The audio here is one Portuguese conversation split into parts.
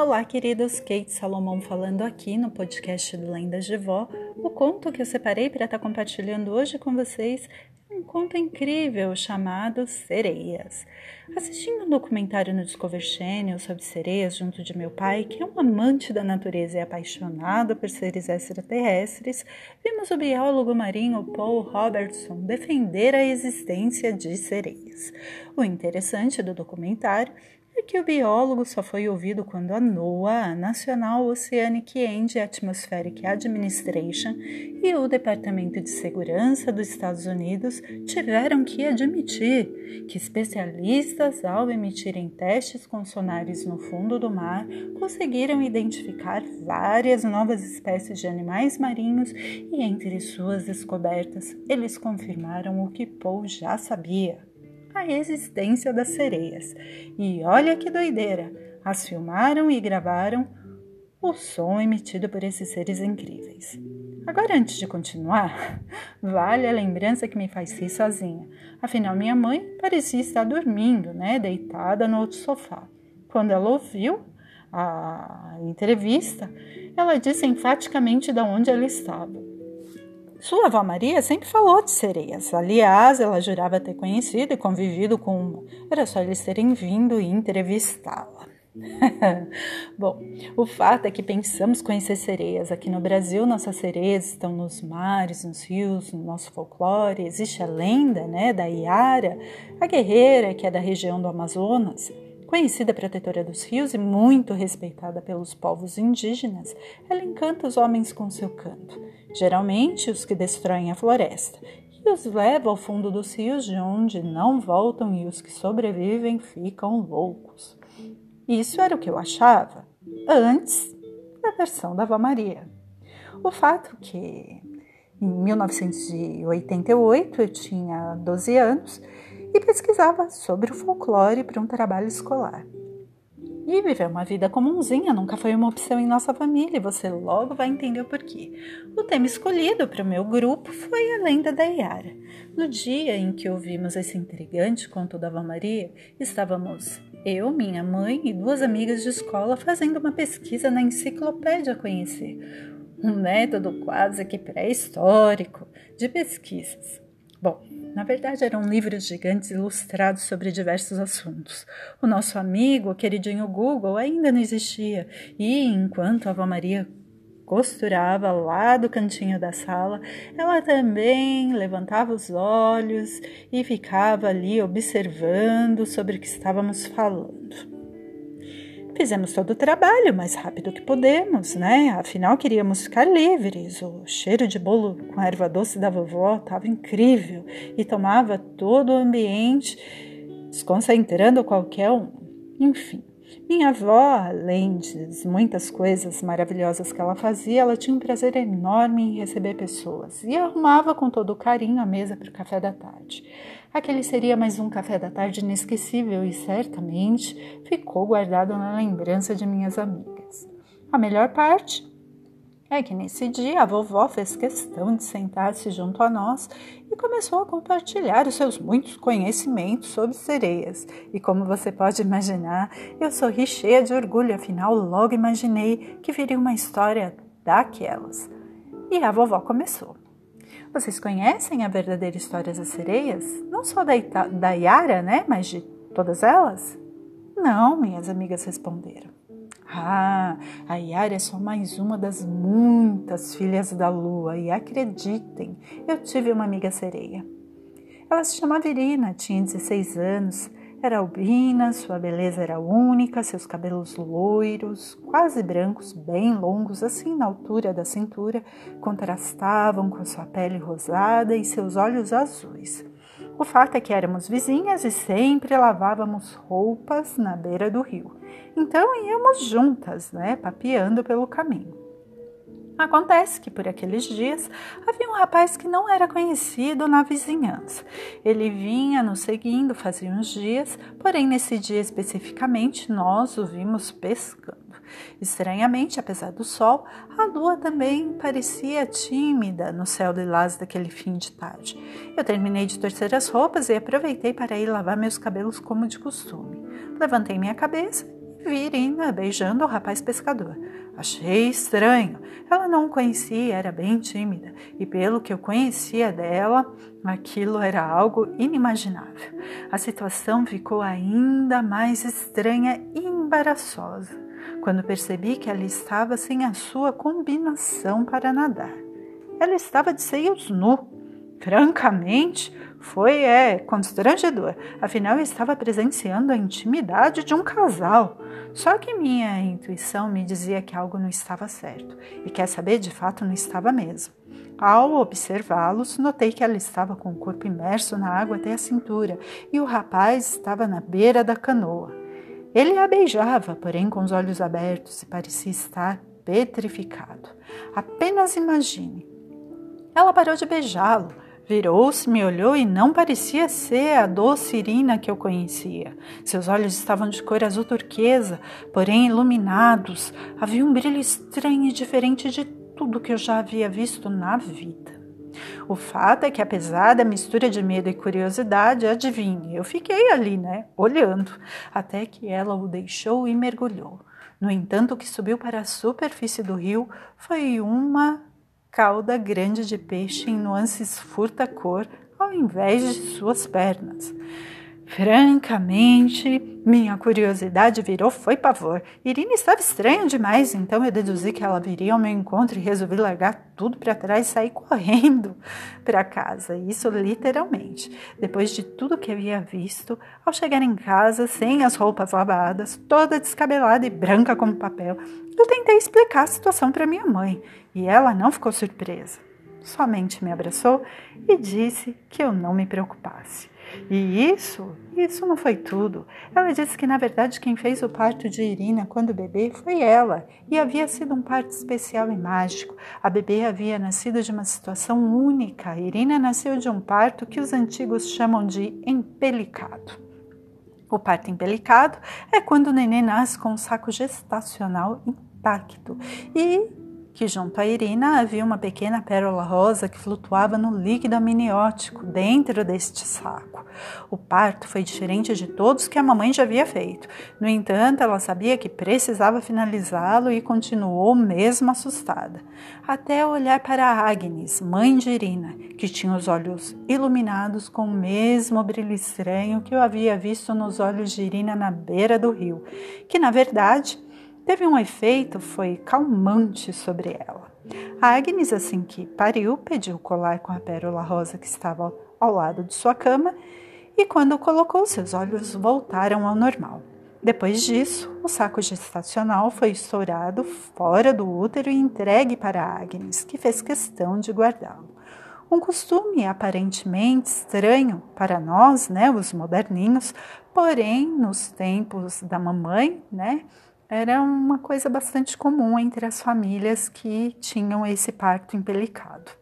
Olá, queridos. Kate Salomão falando aqui no podcast do Lendas de Vó. O conto que eu separei para estar compartilhando hoje com vocês é um conto incrível chamado Sereias. Assistindo um documentário no Discovery Channel sobre sereias junto de meu pai, que é um amante da natureza e apaixonado por seres extraterrestres, vimos o biólogo marinho Paul Robertson defender a existência de sereias. O interessante do documentário que o biólogo só foi ouvido quando a NOAA, a National Oceanic and Atmospheric Administration, e o Departamento de Segurança dos Estados Unidos tiveram que admitir que especialistas, ao emitirem testes com sonares no fundo do mar, conseguiram identificar várias novas espécies de animais marinhos e, entre suas descobertas, eles confirmaram o que Paul já sabia a existência das sereias. E olha que doideira! As filmaram e gravaram o som emitido por esses seres incríveis. Agora, antes de continuar, vale a lembrança que me faz rir sozinha. Afinal, minha mãe parecia estar dormindo, né, deitada no outro sofá. Quando ela ouviu a entrevista, ela disse enfaticamente de onde ela estava. Sua avó Maria sempre falou de sereias. Aliás, ela jurava ter conhecido e convivido com uma. Era só eles terem vindo e entrevistá-la. Bom, o fato é que pensamos conhecer sereias. Aqui no Brasil, nossas sereias estão nos mares, nos rios, no nosso folclore. Existe a lenda né, da Iara, a guerreira que é da região do Amazonas. Conhecida protetora dos rios e muito respeitada pelos povos indígenas, ela encanta os homens com seu canto, geralmente os que destroem a floresta, e os leva ao fundo dos rios de onde não voltam e os que sobrevivem ficam loucos. Isso era o que eu achava antes da versão da Avó Maria. O fato que em 1988 eu tinha 12 anos e pesquisava sobre o folclore para um trabalho escolar. E viver uma vida comunzinha nunca foi uma opção em nossa família, e você logo vai entender o porquê. O tema escolhido para o meu grupo foi a lenda da Iara. No dia em que ouvimos esse intrigante conto da Avó Maria, estávamos eu, minha mãe e duas amigas de escola fazendo uma pesquisa na enciclopédia Conhecer, um método quase que pré-histórico de pesquisas. Bom, na verdade, eram livros gigantes ilustrados sobre diversos assuntos. O nosso amigo, o queridinho Google, ainda não existia, e enquanto a avó Maria costurava lá do cantinho da sala, ela também levantava os olhos e ficava ali observando sobre o que estávamos falando. Fizemos todo o trabalho mais rápido que pudemos, né? Afinal, queríamos ficar livres. O cheiro de bolo com erva doce da vovó estava incrível e tomava todo o ambiente, desconcentrando qualquer um. Enfim, minha avó, além de muitas coisas maravilhosas que ela fazia, ela tinha um prazer enorme em receber pessoas e arrumava com todo carinho a mesa para o café da tarde. Aquele seria mais um café da tarde inesquecível e certamente ficou guardado na lembrança de minhas amigas. A melhor parte é que nesse dia a vovó fez questão de sentar-se junto a nós e começou a compartilhar os seus muitos conhecimentos sobre sereias. E como você pode imaginar, eu sorri cheia de orgulho, afinal logo imaginei que viria uma história daquelas. E a vovó começou. Vocês conhecem a verdadeira história das sereias? Não só da, Ita da Yara, né? Mas de todas elas? Não, minhas amigas responderam. Ah, a Yara é só mais uma das muitas filhas da lua e acreditem, eu tive uma amiga sereia. Ela se chamava Irina, tinha 16 anos, era albina, sua beleza era única, seus cabelos loiros, quase brancos, bem longos, assim na altura da cintura, contrastavam com sua pele rosada e seus olhos azuis. O fato é que éramos vizinhas e sempre lavávamos roupas na beira do rio. Então íamos juntas, né, papeando pelo caminho. Acontece que por aqueles dias havia um rapaz que não era conhecido na vizinhança. Ele vinha nos seguindo fazia uns dias, porém nesse dia especificamente nós o vimos pescando. Estranhamente, apesar do sol, a lua também parecia tímida no céu lilás daquele fim de tarde. Eu terminei de torcer as roupas e aproveitei para ir lavar meus cabelos como de costume. Levantei minha cabeça vi Irina beijando o rapaz pescador. Achei estranho. Ela não o conhecia, era bem tímida, e pelo que eu conhecia dela, aquilo era algo inimaginável. A situação ficou ainda mais estranha e embaraçosa quando percebi que ela estava sem a sua combinação para nadar. Ela estava de seios nu. Francamente, foi é constrangedor. Afinal, eu estava presenciando a intimidade de um casal. Só que minha intuição me dizia que algo não estava certo. E quer saber, de fato não estava mesmo. Ao observá-los, notei que ela estava com o corpo imerso na água até a cintura e o rapaz estava na beira da canoa. Ele a beijava, porém com os olhos abertos e parecia estar petrificado. Apenas imagine. Ela parou de beijá-lo Virou-se, me olhou e não parecia ser a doce Irina que eu conhecia. Seus olhos estavam de cor azul turquesa, porém iluminados. Havia um brilho estranho e diferente de tudo que eu já havia visto na vida. O fato é que, apesar da mistura de medo e curiosidade, adivinhe, eu fiquei ali, né, olhando, até que ela o deixou e mergulhou. No entanto, o que subiu para a superfície do rio foi uma cauda grande de peixe em nuances furta-cor ao invés de suas pernas. Francamente, minha curiosidade virou foi pavor. Irina estava estranha demais, então eu deduzi que ela viria ao meu encontro e resolvi largar tudo para trás e sair correndo para casa. Isso literalmente. Depois de tudo que havia visto, ao chegar em casa, sem as roupas lavadas, toda descabelada e branca como papel, eu tentei explicar a situação para minha mãe e ela não ficou surpresa. Somente me abraçou e disse que eu não me preocupasse. E isso, isso não foi tudo. Ela disse que na verdade quem fez o parto de Irina quando bebê foi ela, e havia sido um parto especial e mágico. A bebê havia nascido de uma situação única. Irina nasceu de um parto que os antigos chamam de empelicado. O parto empelicado é quando o neném nasce com um saco gestacional intacto e que junto à Irina havia uma pequena pérola rosa que flutuava no líquido amniótico dentro deste saco. O parto foi diferente de todos que a mamãe já havia feito. No entanto, ela sabia que precisava finalizá-lo e continuou mesmo assustada, até olhar para Agnes, mãe de Irina, que tinha os olhos iluminados com o mesmo brilho estranho que eu havia visto nos olhos de Irina na beira do rio, que na verdade teve um efeito foi calmante sobre ela. A Agnes, assim que pariu, pediu o colar com a pérola rosa que estava ao lado de sua cama e, quando colocou, seus olhos voltaram ao normal. Depois disso, o saco gestacional foi estourado fora do útero e entregue para Agnes, que fez questão de guardá-lo. Um costume aparentemente estranho para nós, né, os moderninhos, porém, nos tempos da mamãe, né, era uma coisa bastante comum entre as famílias que tinham esse parto empelicado.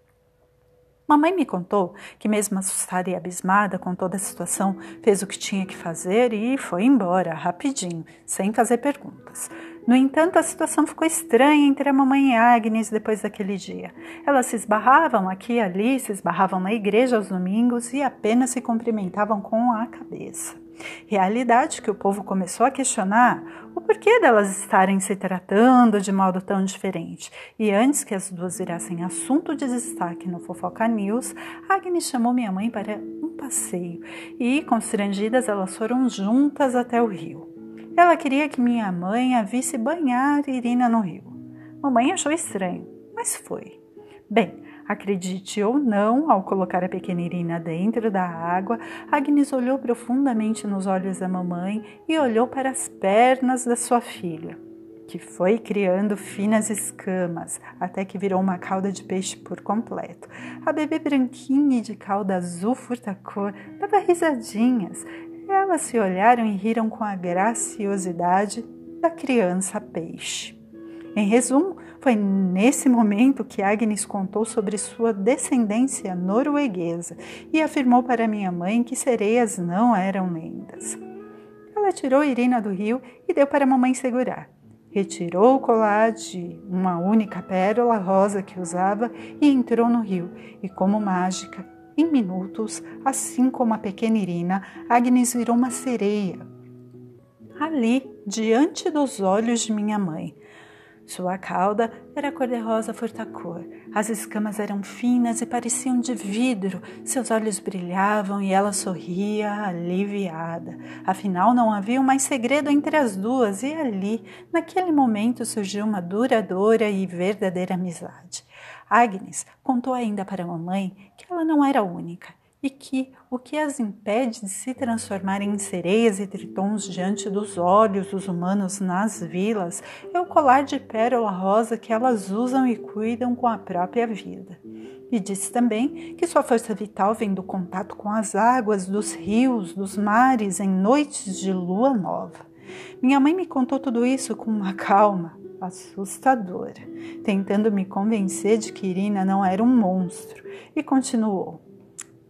Mamãe me contou que, mesmo assustada e abismada com toda a situação, fez o que tinha que fazer e foi embora, rapidinho, sem fazer perguntas. No entanto, a situação ficou estranha entre a mamãe e Agnes depois daquele dia. Elas se esbarravam aqui e ali, se esbarravam na igreja aos domingos e apenas se cumprimentavam com a cabeça. Realidade que o povo começou a questionar o porquê delas estarem se tratando de modo tão diferente. E antes que as duas virassem assunto de destaque no Fofoca News, Agnes chamou minha mãe para um passeio e, constrangidas, elas foram juntas até o rio. Ela queria que minha mãe a visse banhar Irina no rio. Mamãe achou estranho, mas foi. Bem, Acredite ou não, ao colocar a pequena Irina dentro da água, Agnes olhou profundamente nos olhos da mamãe e olhou para as pernas da sua filha, que foi criando finas escamas até que virou uma cauda de peixe por completo. A bebê branquinha de cauda azul furta-cor dava risadinhas. Elas se olharam e riram com a graciosidade da criança peixe. Em resumo, foi nesse momento que Agnes contou sobre sua descendência norueguesa e afirmou para minha mãe que sereias não eram lendas. Ela tirou Irina do rio e deu para a mamãe segurar. Retirou o colar de uma única pérola rosa que usava e entrou no rio. E como mágica, em minutos, assim como a pequena Irina, Agnes virou uma sereia, ali, diante dos olhos de minha mãe. Sua cauda era cor-de-rosa furtacor. As escamas eram finas e pareciam de vidro. Seus olhos brilhavam e ela sorria, aliviada. Afinal, não havia mais segredo entre as duas, e ali, naquele momento, surgiu uma duradoura e verdadeira amizade. Agnes contou ainda para a mamãe que ela não era única e que o que as impede de se transformarem em sereias e tritões diante dos olhos dos humanos nas vilas é o colar de pérola rosa que elas usam e cuidam com a própria vida. E disse também que sua força vital vem do contato com as águas dos rios, dos mares em noites de lua nova. Minha mãe me contou tudo isso com uma calma assustadora, tentando me convencer de que Irina não era um monstro, e continuou.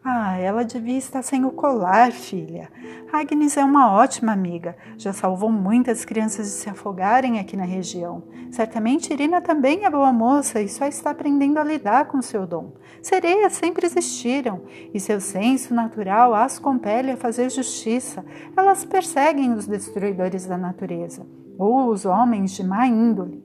Ah, ela devia estar sem o colar, filha. Agnes é uma ótima amiga. Já salvou muitas crianças de se afogarem aqui na região. Certamente Irina também é boa moça e só está aprendendo a lidar com seu dom. Sereias sempre existiram e seu senso natural as compele a fazer justiça. Elas perseguem os destruidores da natureza ou os homens de má índole.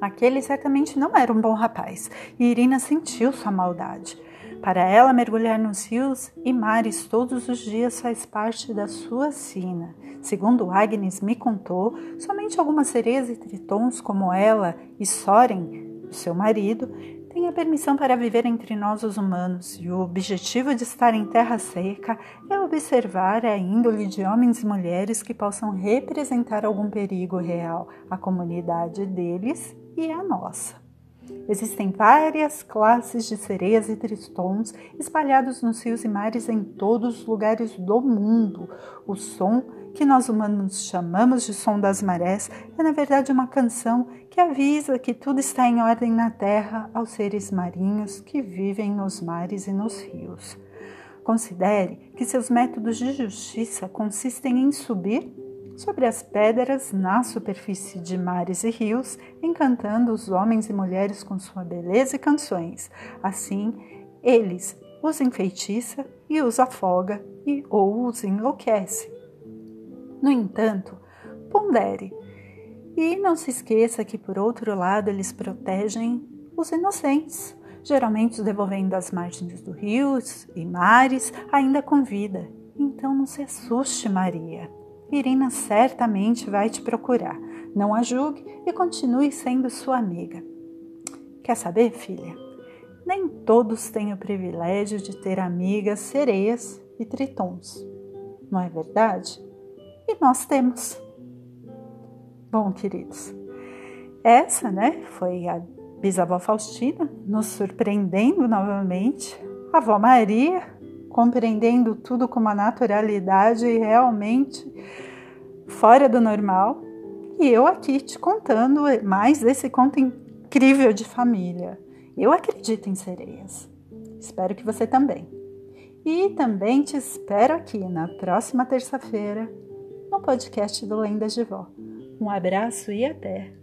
Aquele certamente não era um bom rapaz e Irina sentiu sua maldade. Para ela, mergulhar nos rios e mares todos os dias faz parte da sua sina. Segundo Agnes me contou, somente algumas sereias e tritons como ela e Soren, seu marido, têm a permissão para viver entre nós os humanos, e o objetivo de estar em terra seca é observar a índole de homens e mulheres que possam representar algum perigo real à comunidade deles e à nossa. Existem várias classes de sereias e tristões espalhados nos rios e mares em todos os lugares do mundo. O som, que nós humanos chamamos de som das marés, é na verdade uma canção que avisa que tudo está em ordem na terra aos seres marinhos que vivem nos mares e nos rios. Considere que seus métodos de justiça consistem em subir sobre as pedras na superfície de mares e rios, encantando os homens e mulheres com sua beleza e canções. Assim, eles os enfeitiça e os afoga e ou os enlouquece. No entanto, pondere e não se esqueça que, por outro lado, eles protegem os inocentes, geralmente os devolvendo às margens dos rios e mares, ainda com vida. Então não se assuste, Maria. Irina certamente vai te procurar. Não a julgue e continue sendo sua amiga. Quer saber, filha? Nem todos têm o privilégio de ter amigas sereias e tritons. Não é verdade? E nós temos. Bom, queridos, essa, né, foi a bisavó Faustina nos surpreendendo novamente. A avó Maria compreendendo tudo com uma naturalidade realmente fora do normal. E eu aqui te contando mais desse conto incrível de família. Eu acredito em sereias. Espero que você também. E também te espero aqui na próxima terça-feira no podcast do Lendas de Vó. Um abraço e até!